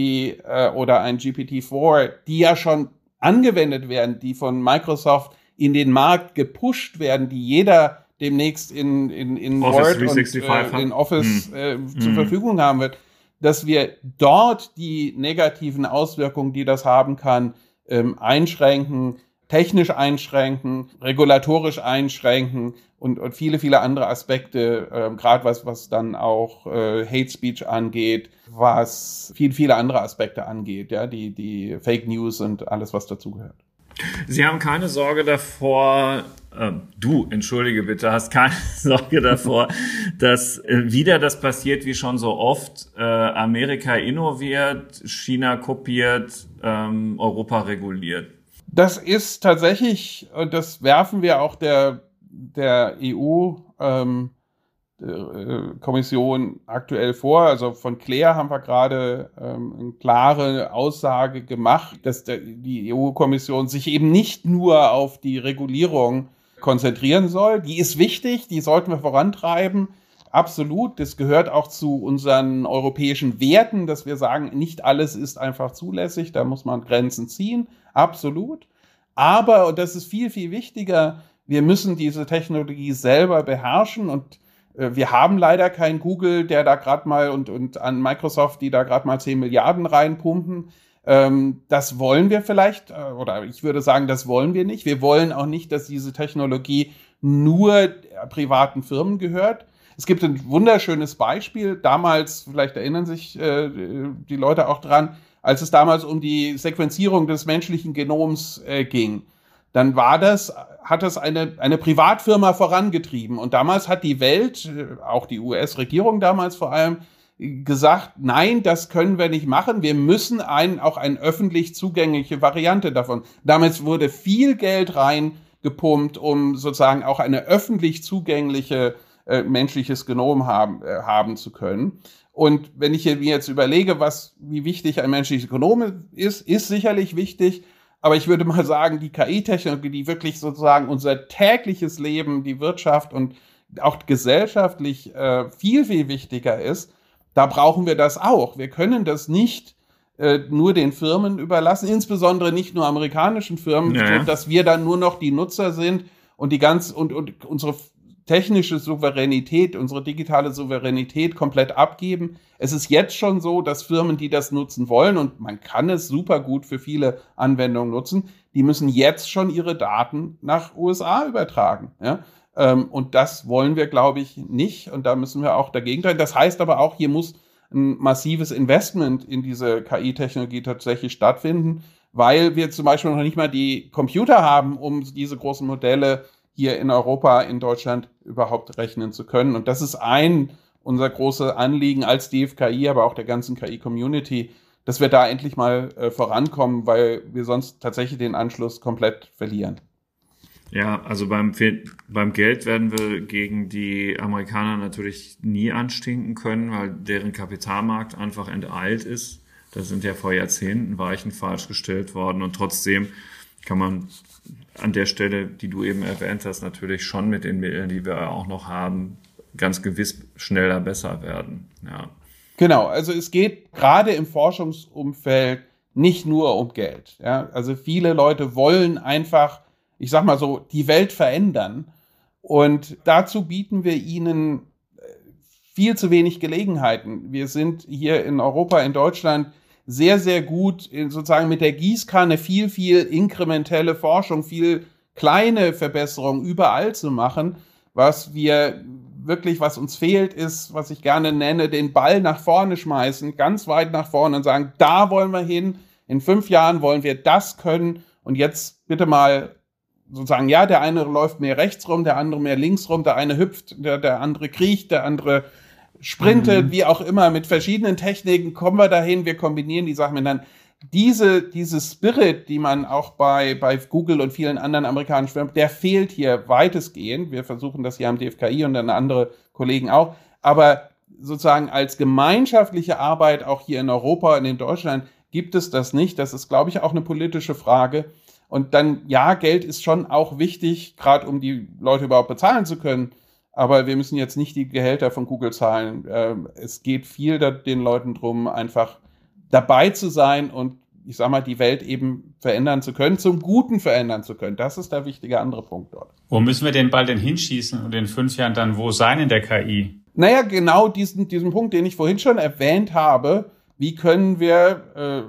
äh, oder ein GPT-4, die ja schon angewendet werden, die von Microsoft in den Markt gepusht werden, die jeder demnächst in, in, in Word und äh, in Office hm. äh, zur hm. Verfügung haben wird, dass wir dort die negativen Auswirkungen, die das haben kann, ähm, einschränken, technisch einschränken, regulatorisch einschränken und, und viele, viele andere Aspekte, äh, gerade was, was dann auch äh, Hate Speech angeht, was viel, viele andere Aspekte angeht, ja, die, die Fake News und alles, was dazugehört. Sie haben keine Sorge davor, äh, du, entschuldige bitte, hast keine Sorge davor, dass äh, wieder das passiert wie schon so oft, äh, Amerika innoviert, China kopiert, ähm, Europa reguliert. Das ist tatsächlich, und das werfen wir auch der, der EU ähm, äh, aktuell vor. Also von Claire haben wir gerade ähm, eine klare Aussage gemacht, dass der, die EU-Kommission sich eben nicht nur auf die Regulierung konzentrieren soll. Die ist wichtig, die sollten wir vorantreiben. Absolut. Das gehört auch zu unseren europäischen Werten, dass wir sagen, nicht alles ist einfach zulässig, da muss man Grenzen ziehen. Absolut. Aber, und das ist viel, viel wichtiger, wir müssen diese Technologie selber beherrschen und äh, wir haben leider kein Google, der da gerade mal und, und an Microsoft, die da gerade mal 10 Milliarden reinpumpen. Ähm, das wollen wir vielleicht, äh, oder ich würde sagen, das wollen wir nicht. Wir wollen auch nicht, dass diese Technologie nur privaten Firmen gehört. Es gibt ein wunderschönes Beispiel. Damals, vielleicht erinnern sich äh, die Leute auch dran, als es damals um die Sequenzierung des menschlichen Genoms äh, ging dann war das, hat das eine, eine Privatfirma vorangetrieben. Und damals hat die Welt, auch die US-Regierung damals vor allem, gesagt, nein, das können wir nicht machen. Wir müssen ein, auch eine öffentlich zugängliche Variante davon. Damals wurde viel Geld reingepumpt, um sozusagen auch eine öffentlich zugängliche äh, menschliches Genom haben, äh, haben zu können. Und wenn ich mir jetzt überlege, was, wie wichtig ein menschliches Genom ist, ist sicherlich wichtig. Aber ich würde mal sagen, die KI-Technologie, die wirklich sozusagen unser tägliches Leben, die Wirtschaft und auch gesellschaftlich äh, viel, viel wichtiger ist, da brauchen wir das auch. Wir können das nicht äh, nur den Firmen überlassen, insbesondere nicht nur amerikanischen Firmen, ja. dass wir dann nur noch die Nutzer sind und die ganz und, und unsere technische Souveränität, unsere digitale Souveränität komplett abgeben. Es ist jetzt schon so, dass Firmen, die das nutzen wollen, und man kann es super gut für viele Anwendungen nutzen, die müssen jetzt schon ihre Daten nach USA übertragen. Ja? Ähm, und das wollen wir, glaube ich, nicht. Und da müssen wir auch dagegen treten. Das heißt aber auch, hier muss ein massives Investment in diese KI-Technologie tatsächlich stattfinden, weil wir zum Beispiel noch nicht mal die Computer haben, um diese großen Modelle hier in Europa, in Deutschland überhaupt rechnen zu können. Und das ist ein unser großes Anliegen als DFKI, aber auch der ganzen KI-Community, dass wir da endlich mal äh, vorankommen, weil wir sonst tatsächlich den Anschluss komplett verlieren. Ja, also beim, beim Geld werden wir gegen die Amerikaner natürlich nie anstinken können, weil deren Kapitalmarkt einfach enteilt ist. Da sind ja vor Jahrzehnten Weichen falsch gestellt worden und trotzdem kann man an der Stelle, die du eben erwähnt hast, natürlich schon mit den Mitteln, die wir auch noch haben, ganz gewiss schneller besser werden. Ja. Genau, also es geht gerade im Forschungsumfeld nicht nur um Geld. Ja? Also viele Leute wollen einfach, ich sag mal so, die Welt verändern. Und dazu bieten wir ihnen äh, viel zu wenig Gelegenheiten. Wir sind hier in Europa, in Deutschland sehr, sehr gut sozusagen mit der Gießkanne viel, viel inkrementelle Forschung, viel kleine Verbesserungen überall zu machen, was wir wirklich, was uns fehlt, ist, was ich gerne nenne, den Ball nach vorne schmeißen, ganz weit nach vorne und sagen, da wollen wir hin, in fünf Jahren wollen wir das können und jetzt bitte mal sozusagen, ja, der eine läuft mehr rechts rum, der andere mehr links rum, der eine hüpft, der, der andere kriecht, der andere sprintet, mhm. wie auch immer, mit verschiedenen Techniken kommen wir dahin, wir kombinieren die Sachen miteinander. Diese, diese Spirit, die man auch bei, bei Google und vielen anderen amerikanischen Firmen, der fehlt hier weitestgehend. Wir versuchen das hier am DFKI und dann andere Kollegen auch. Aber sozusagen als gemeinschaftliche Arbeit auch hier in Europa und in Deutschland gibt es das nicht. Das ist, glaube ich, auch eine politische Frage. Und dann, ja, Geld ist schon auch wichtig, gerade um die Leute überhaupt bezahlen zu können. Aber wir müssen jetzt nicht die Gehälter von Google zahlen. Ähm, es geht viel den Leuten drum, einfach dabei zu sein und ich sag mal, die Welt eben verändern zu können, zum Guten verändern zu können. Das ist der wichtige andere Punkt dort. Wo müssen wir den Ball denn hinschießen und in fünf Jahren dann wo sein in der KI? Naja, genau diesen, diesen Punkt, den ich vorhin schon erwähnt habe. Wie können wir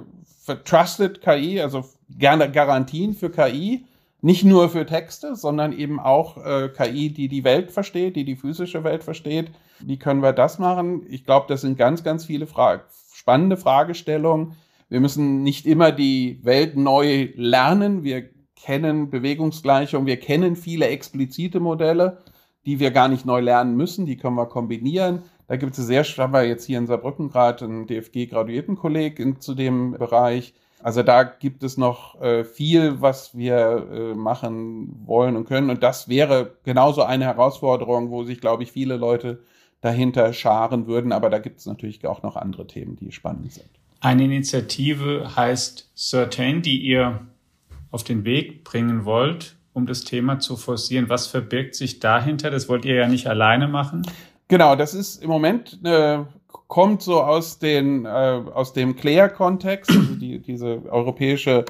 äh, Trusted KI, also gerne Garantien für KI, nicht nur für Texte, sondern eben auch äh, KI, die die Welt versteht, die die physische Welt versteht. Wie können wir das machen? Ich glaube, das sind ganz, ganz viele Fra spannende Fragestellungen. Wir müssen nicht immer die Welt neu lernen. Wir kennen Bewegungsgleichung, wir kennen viele explizite Modelle, die wir gar nicht neu lernen müssen. Die können wir kombinieren. Da gibt es sehr, haben wir jetzt hier in Saarbrücken gerade einen DFG-Graduiertenkolleg zu dem Bereich also da gibt es noch äh, viel, was wir äh, machen wollen und können. Und das wäre genauso eine Herausforderung, wo sich, glaube ich, viele Leute dahinter scharen würden. Aber da gibt es natürlich auch noch andere Themen, die spannend sind. Eine Initiative heißt Certain, die ihr auf den Weg bringen wollt, um das Thema zu forcieren. Was verbirgt sich dahinter? Das wollt ihr ja nicht alleine machen. Genau, das ist im Moment eine kommt so aus, den, äh, aus dem Claire-Kontext, also die, diese europäische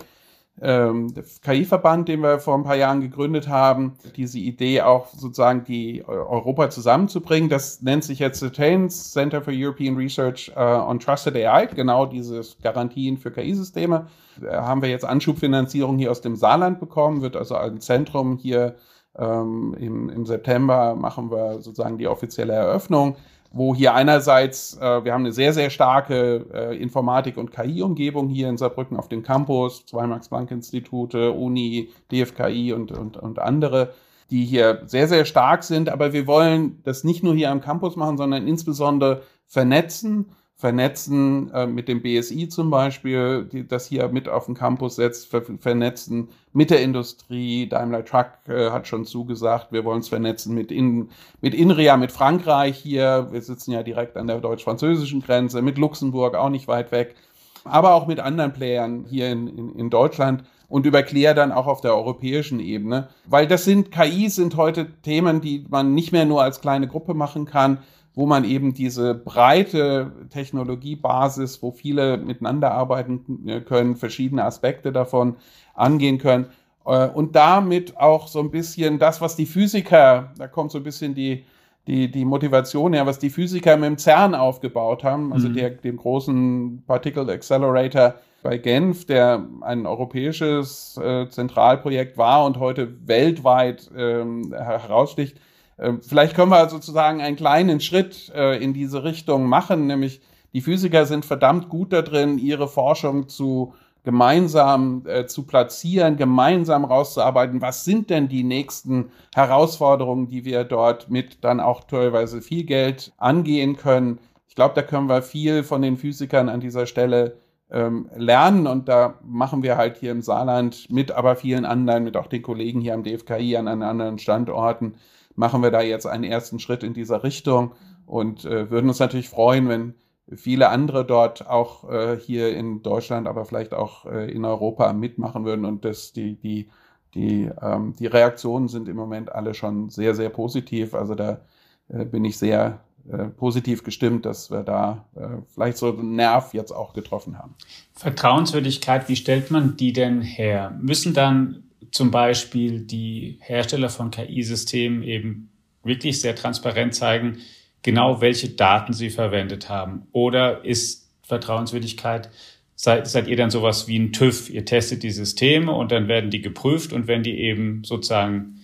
ähm, KI-Verband, den wir vor ein paar Jahren gegründet haben, diese Idee auch sozusagen die Europa zusammenzubringen. Das nennt sich jetzt CETAINS, Center for European Research uh, on Trusted AI, genau dieses Garantien für KI-Systeme. Da haben wir jetzt Anschubfinanzierung hier aus dem Saarland bekommen, wird also ein Zentrum hier ähm, im, im September machen wir sozusagen die offizielle Eröffnung wo hier einerseits, äh, wir haben eine sehr, sehr starke äh, Informatik- und KI-Umgebung hier in Saarbrücken auf dem Campus, zwei Max-Planck-Institute, Uni, DFKI und, und, und andere, die hier sehr, sehr stark sind. Aber wir wollen das nicht nur hier am Campus machen, sondern insbesondere vernetzen vernetzen äh, mit dem BSI zum Beispiel, die das hier mit auf den Campus setzt, ver vernetzen mit der Industrie. Daimler Truck äh, hat schon zugesagt, wir wollen es vernetzen mit, in, mit INRIA, mit Frankreich hier. Wir sitzen ja direkt an der deutsch-französischen Grenze, mit Luxemburg auch nicht weit weg, aber auch mit anderen Playern hier in, in, in Deutschland und über dann auch auf der europäischen Ebene. Weil das sind, KIs sind heute Themen, die man nicht mehr nur als kleine Gruppe machen kann, wo man eben diese breite Technologiebasis, wo viele miteinander arbeiten äh, können, verschiedene Aspekte davon angehen können äh, und damit auch so ein bisschen das, was die Physiker, da kommt so ein bisschen die, die, die Motivation her, was die Physiker mit dem CERN aufgebaut haben, also mhm. der, dem großen Particle Accelerator bei Genf, der ein europäisches äh, Zentralprojekt war und heute weltweit ähm, heraussticht vielleicht können wir sozusagen einen kleinen Schritt äh, in diese Richtung machen, nämlich die Physiker sind verdammt gut da drin, ihre Forschung zu gemeinsam äh, zu platzieren, gemeinsam rauszuarbeiten, was sind denn die nächsten Herausforderungen, die wir dort mit dann auch teilweise viel Geld angehen können. Ich glaube, da können wir viel von den Physikern an dieser Stelle ähm, lernen und da machen wir halt hier im Saarland mit aber vielen anderen, mit auch den Kollegen hier am DFKI an anderen Standorten, machen wir da jetzt einen ersten Schritt in dieser Richtung und äh, würden uns natürlich freuen, wenn viele andere dort auch äh, hier in Deutschland, aber vielleicht auch äh, in Europa mitmachen würden. Und das, die, die, die, ähm, die Reaktionen sind im Moment alle schon sehr, sehr positiv. Also da äh, bin ich sehr äh, positiv gestimmt, dass wir da äh, vielleicht so einen Nerv jetzt auch getroffen haben. Vertrauenswürdigkeit, wie stellt man die denn her? Müssen dann zum Beispiel die Hersteller von KI-Systemen eben wirklich sehr transparent zeigen, genau welche Daten sie verwendet haben? Oder ist Vertrauenswürdigkeit, seid, seid ihr dann sowas wie ein TÜV? Ihr testet die Systeme und dann werden die geprüft und wenn die eben sozusagen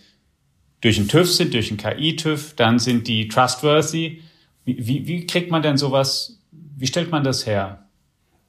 durch einen TÜV sind, durch einen KI-TÜV, dann sind die trustworthy. Wie, wie, wie kriegt man denn sowas, wie stellt man das her?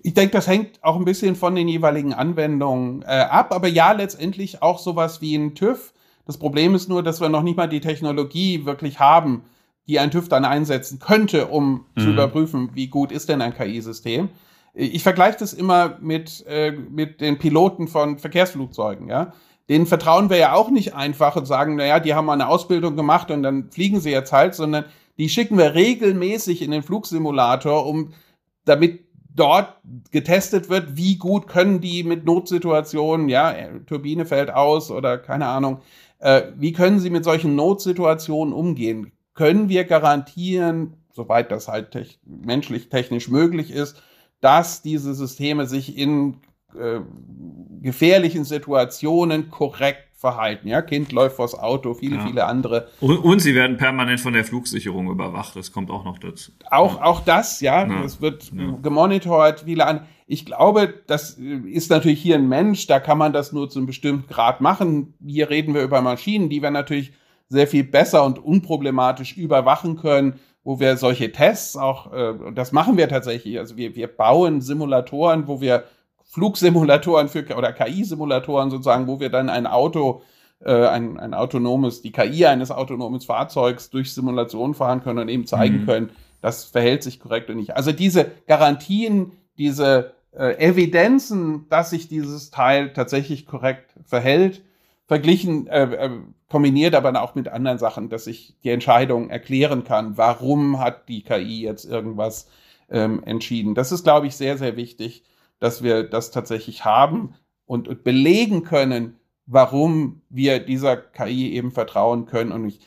Ich denke, das hängt auch ein bisschen von den jeweiligen Anwendungen äh, ab, aber ja, letztendlich auch sowas wie ein TÜV. Das Problem ist nur, dass wir noch nicht mal die Technologie wirklich haben, die ein TÜV dann einsetzen könnte, um mhm. zu überprüfen, wie gut ist denn ein KI-System. Ich vergleiche das immer mit, äh, mit den Piloten von Verkehrsflugzeugen, ja. Denen vertrauen wir ja auch nicht einfach und sagen, naja, die haben mal eine Ausbildung gemacht und dann fliegen sie jetzt halt, sondern die schicken wir regelmäßig in den Flugsimulator, um damit dort getestet wird, wie gut können die mit Notsituationen, ja, Turbine fällt aus oder keine Ahnung, äh, wie können sie mit solchen Notsituationen umgehen? können wir garantieren, soweit das halt te menschlich technisch möglich ist, dass diese Systeme sich in äh, gefährlichen Situationen korrekt verhalten. Ja, Kind läuft vors Auto, viele, ja. viele andere. Und, und, sie werden permanent von der Flugsicherung überwacht. Das kommt auch noch dazu. Auch, ja. auch das, ja. ja. Es wird gemonitort, viele an. Ich glaube, das ist natürlich hier ein Mensch, da kann man das nur zu einem bestimmten Grad machen. Hier reden wir über Maschinen, die wir natürlich sehr viel besser und unproblematisch überwachen können, wo wir solche Tests auch, äh, das machen wir tatsächlich, also wir, wir bauen Simulatoren, wo wir Flugsimulatoren für oder KI-Simulatoren sozusagen, wo wir dann ein Auto, äh, ein, ein autonomes, die KI eines autonomen Fahrzeugs durch Simulation fahren können und eben zeigen mhm. können, das verhält sich korrekt und nicht. Also diese Garantien, diese äh, Evidenzen, dass sich dieses Teil tatsächlich korrekt verhält, verglichen, äh, äh, kombiniert aber auch mit anderen Sachen, dass ich die Entscheidung erklären kann, warum hat die KI jetzt irgendwas ähm, entschieden. Das ist, glaube ich, sehr, sehr wichtig, dass wir das tatsächlich haben und, und belegen können, warum wir dieser KI eben vertrauen können und nicht.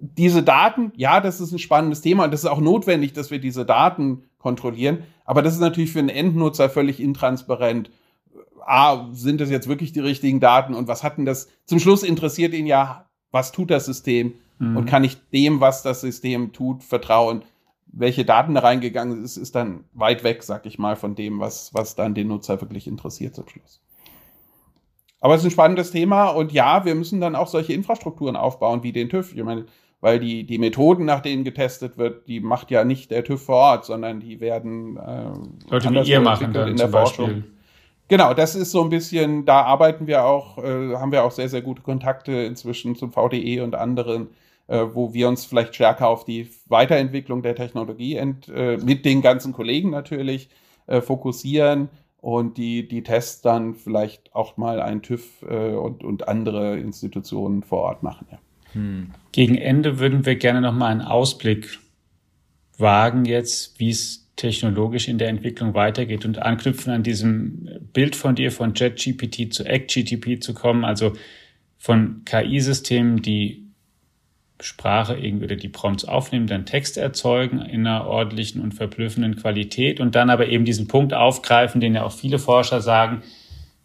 Diese Daten, ja, das ist ein spannendes Thema und das ist auch notwendig, dass wir diese Daten kontrollieren, aber das ist natürlich für einen Endnutzer völlig intransparent ah, sind das jetzt wirklich die richtigen Daten und was hat denn das? Zum Schluss interessiert ihn ja, was tut das System mhm. und kann ich dem, was das System tut, vertrauen? Welche Daten da reingegangen ist, ist dann weit weg, sag ich mal, von dem, was, was dann den Nutzer wirklich interessiert zum Schluss. Aber es ist ein spannendes Thema und ja, wir müssen dann auch solche Infrastrukturen aufbauen wie den TÜV. Ich meine, weil die, die Methoden, nach denen getestet wird, die macht ja nicht der TÜV vor Ort, sondern die werden äh, Leute wie ihr machen dann in der Forschung. Beispiel. Genau, das ist so ein bisschen, da arbeiten wir auch, äh, haben wir auch sehr, sehr gute Kontakte inzwischen zum VDE und anderen, wo wir uns vielleicht stärker auf die Weiterentwicklung der Technologie äh, mit den ganzen Kollegen natürlich äh, fokussieren und die, die Tests dann vielleicht auch mal ein TÜV äh, und, und andere Institutionen vor Ort machen. Ja. Hm. Gegen Ende würden wir gerne noch mal einen Ausblick wagen jetzt, wie es technologisch in der Entwicklung weitergeht und anknüpfen an diesem Bild von dir von JetGPT zu ActGTP zu kommen, also von KI-Systemen, die Sprache irgendwie oder die Prompts aufnehmen, dann Text erzeugen in einer ordentlichen und verblüffenden Qualität und dann aber eben diesen Punkt aufgreifen, den ja auch viele Forscher sagen,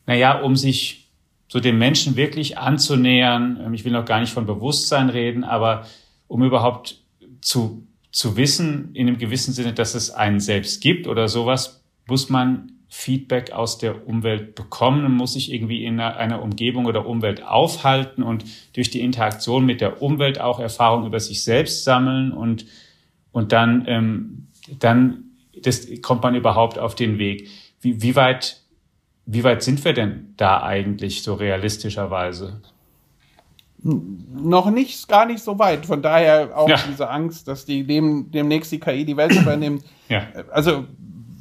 na ja, um sich so dem Menschen wirklich anzunähern, ähm, ich will noch gar nicht von Bewusstsein reden, aber um überhaupt zu zu wissen, in einem gewissen Sinne, dass es einen selbst gibt oder sowas, muss man Feedback aus der Umwelt bekommen und muss sich irgendwie in einer, Umgebung oder Umwelt aufhalten und durch die Interaktion mit der Umwelt auch Erfahrungen über sich selbst sammeln und, und dann, ähm, dann das, kommt man überhaupt auf den Weg. Wie, wie weit Wie weit sind wir denn da eigentlich so realistischerweise? Noch nicht, gar nicht so weit. Von daher auch ja. diese Angst, dass die dem, demnächst die KI die Welt übernimmt. Ja. Also,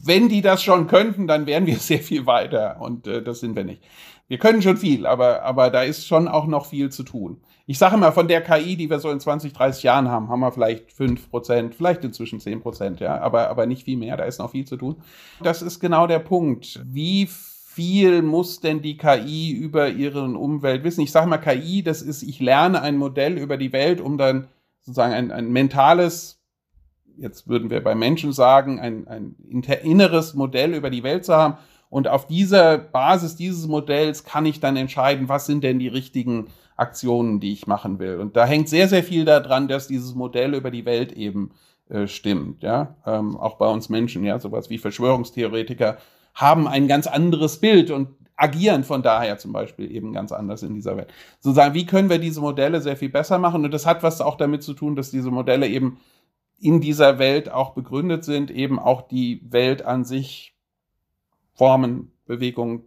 wenn die das schon könnten, dann wären wir sehr viel weiter. Und äh, das sind wir nicht. Wir können schon viel, aber, aber da ist schon auch noch viel zu tun. Ich sage mal, von der KI, die wir so in 20, 30 Jahren haben, haben wir vielleicht 5 Prozent, vielleicht inzwischen 10 Prozent, ja, aber, aber nicht viel mehr. Da ist noch viel zu tun. Das ist genau der Punkt. Wie viel muss denn die KI über ihren Umwelt wissen? Ich sage mal, KI, das ist, ich lerne ein Modell über die Welt, um dann sozusagen ein, ein mentales, jetzt würden wir bei Menschen sagen, ein, ein inneres Modell über die Welt zu haben. Und auf dieser Basis dieses Modells kann ich dann entscheiden, was sind denn die richtigen Aktionen, die ich machen will. Und da hängt sehr, sehr viel daran, dass dieses Modell über die Welt eben äh, stimmt. Ja, ähm, auch bei uns Menschen, ja, sowas wie Verschwörungstheoretiker haben ein ganz anderes Bild und agieren von daher zum Beispiel eben ganz anders in dieser Welt. Sozusagen, wie können wir diese Modelle sehr viel besser machen? Und das hat was auch damit zu tun, dass diese Modelle eben in dieser Welt auch begründet sind, eben auch die Welt an sich Formen, Bewegungen,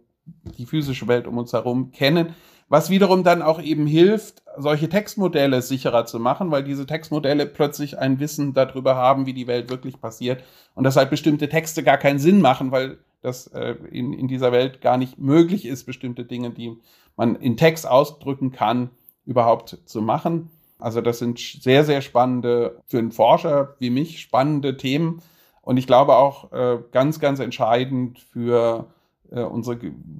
die physische Welt um uns herum kennen, was wiederum dann auch eben hilft, solche Textmodelle sicherer zu machen, weil diese Textmodelle plötzlich ein Wissen darüber haben, wie die Welt wirklich passiert und dass halt bestimmte Texte gar keinen Sinn machen, weil dass äh, in, in dieser Welt gar nicht möglich ist, bestimmte Dinge, die man in Text ausdrücken kann, überhaupt zu machen. Also das sind sehr, sehr spannende, für einen Forscher wie mich, spannende Themen. Und ich glaube auch äh, ganz, ganz entscheidend für äh, unsere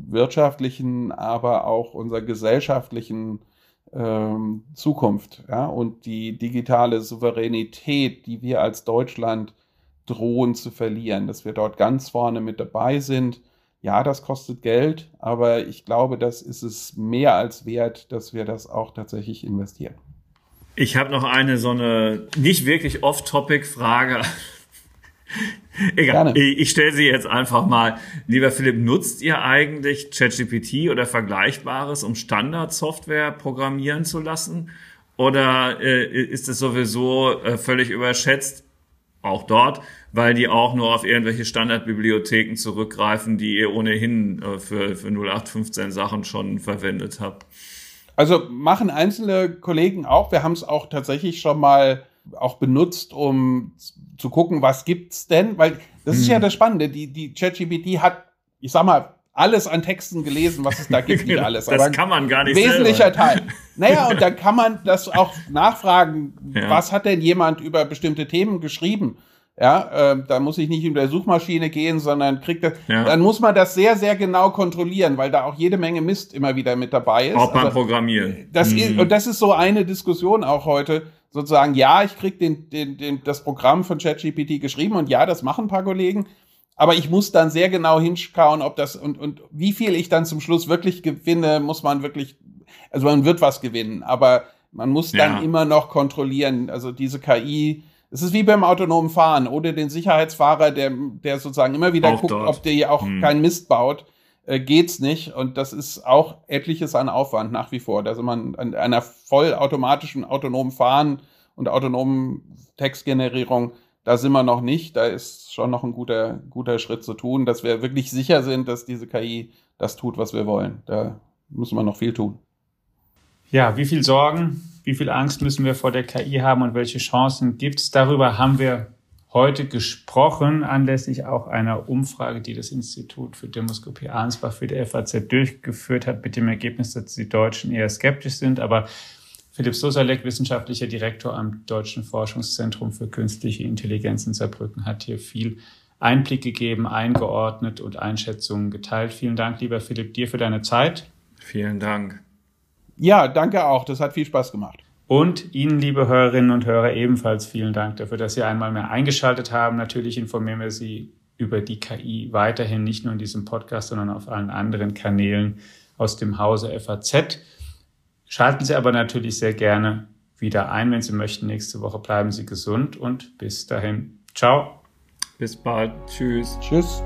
wirtschaftlichen, aber auch unserer gesellschaftlichen ähm, Zukunft. Ja? Und die digitale Souveränität, die wir als Deutschland drohen zu verlieren, dass wir dort ganz vorne mit dabei sind. Ja, das kostet Geld, aber ich glaube, das ist es mehr als wert, dass wir das auch tatsächlich investieren. Ich habe noch eine so eine nicht wirklich off-topic-Frage. Egal, Gerne. ich, ich stelle sie jetzt einfach mal. Lieber Philipp, nutzt ihr eigentlich ChatGPT oder Vergleichbares, um Standardsoftware programmieren zu lassen? Oder äh, ist es sowieso äh, völlig überschätzt? auch dort, weil die auch nur auf irgendwelche Standardbibliotheken zurückgreifen, die ihr ohnehin äh, für, für 0815 Sachen schon verwendet habt. Also machen einzelne Kollegen auch. Wir haben es auch tatsächlich schon mal auch benutzt, um zu gucken, was gibt's denn? Weil das hm. ist ja hm. das Spannende. Die, die ChatGPT hat, ich sag mal, alles an Texten gelesen, was es da gibt, nicht alles. das kann man gar nicht Wesentlicher selber. Teil. Naja, und dann kann man das auch nachfragen, ja. was hat denn jemand über bestimmte Themen geschrieben? Ja, äh, da muss ich nicht in der Suchmaschine gehen, sondern kriegt das. Ja. Dann muss man das sehr, sehr genau kontrollieren, weil da auch jede Menge Mist immer wieder mit dabei ist. Auch beim also, Programmieren. Das mhm. ist, und das ist so eine Diskussion auch heute, sozusagen, ja, ich krieg den, den, den, das Programm von ChatGPT geschrieben und ja, das machen ein paar Kollegen. Aber ich muss dann sehr genau hinschauen, ob das und, und wie viel ich dann zum Schluss wirklich gewinne, muss man wirklich, also man wird was gewinnen, aber man muss dann ja. immer noch kontrollieren. Also diese KI, es ist wie beim autonomen Fahren. Ohne den Sicherheitsfahrer, der, der sozusagen immer wieder auch guckt, dort. ob der auch hm. keinen Mist baut, äh, geht's nicht. Und das ist auch etliches an Aufwand nach wie vor. Also man an einer vollautomatischen autonomen Fahren und autonomen Textgenerierung da sind wir noch nicht. Da ist schon noch ein guter, guter Schritt zu tun, dass wir wirklich sicher sind, dass diese KI das tut, was wir wollen. Da müssen wir noch viel tun. Ja, wie viel Sorgen, wie viel Angst müssen wir vor der KI haben und welche Chancen gibt es? Darüber haben wir heute gesprochen, anlässlich auch einer Umfrage, die das Institut für Demoskopie Arnsbach für die FAZ durchgeführt hat, mit dem Ergebnis, dass die Deutschen eher skeptisch sind. Aber Philipp Sosalek, wissenschaftlicher Direktor am Deutschen Forschungszentrum für künstliche Intelligenz in Saarbrücken, hat hier viel Einblick gegeben, eingeordnet und Einschätzungen geteilt. Vielen Dank, lieber Philipp, dir für deine Zeit. Vielen Dank. Ja, danke auch. Das hat viel Spaß gemacht. Und Ihnen, liebe Hörerinnen und Hörer, ebenfalls vielen Dank dafür, dass Sie einmal mehr eingeschaltet haben. Natürlich informieren wir Sie über die KI weiterhin nicht nur in diesem Podcast, sondern auf allen anderen Kanälen aus dem Hause FAZ. Schalten Sie aber natürlich sehr gerne wieder ein, wenn Sie möchten. Nächste Woche bleiben Sie gesund und bis dahin. Ciao. Bis bald. Tschüss. Tschüss.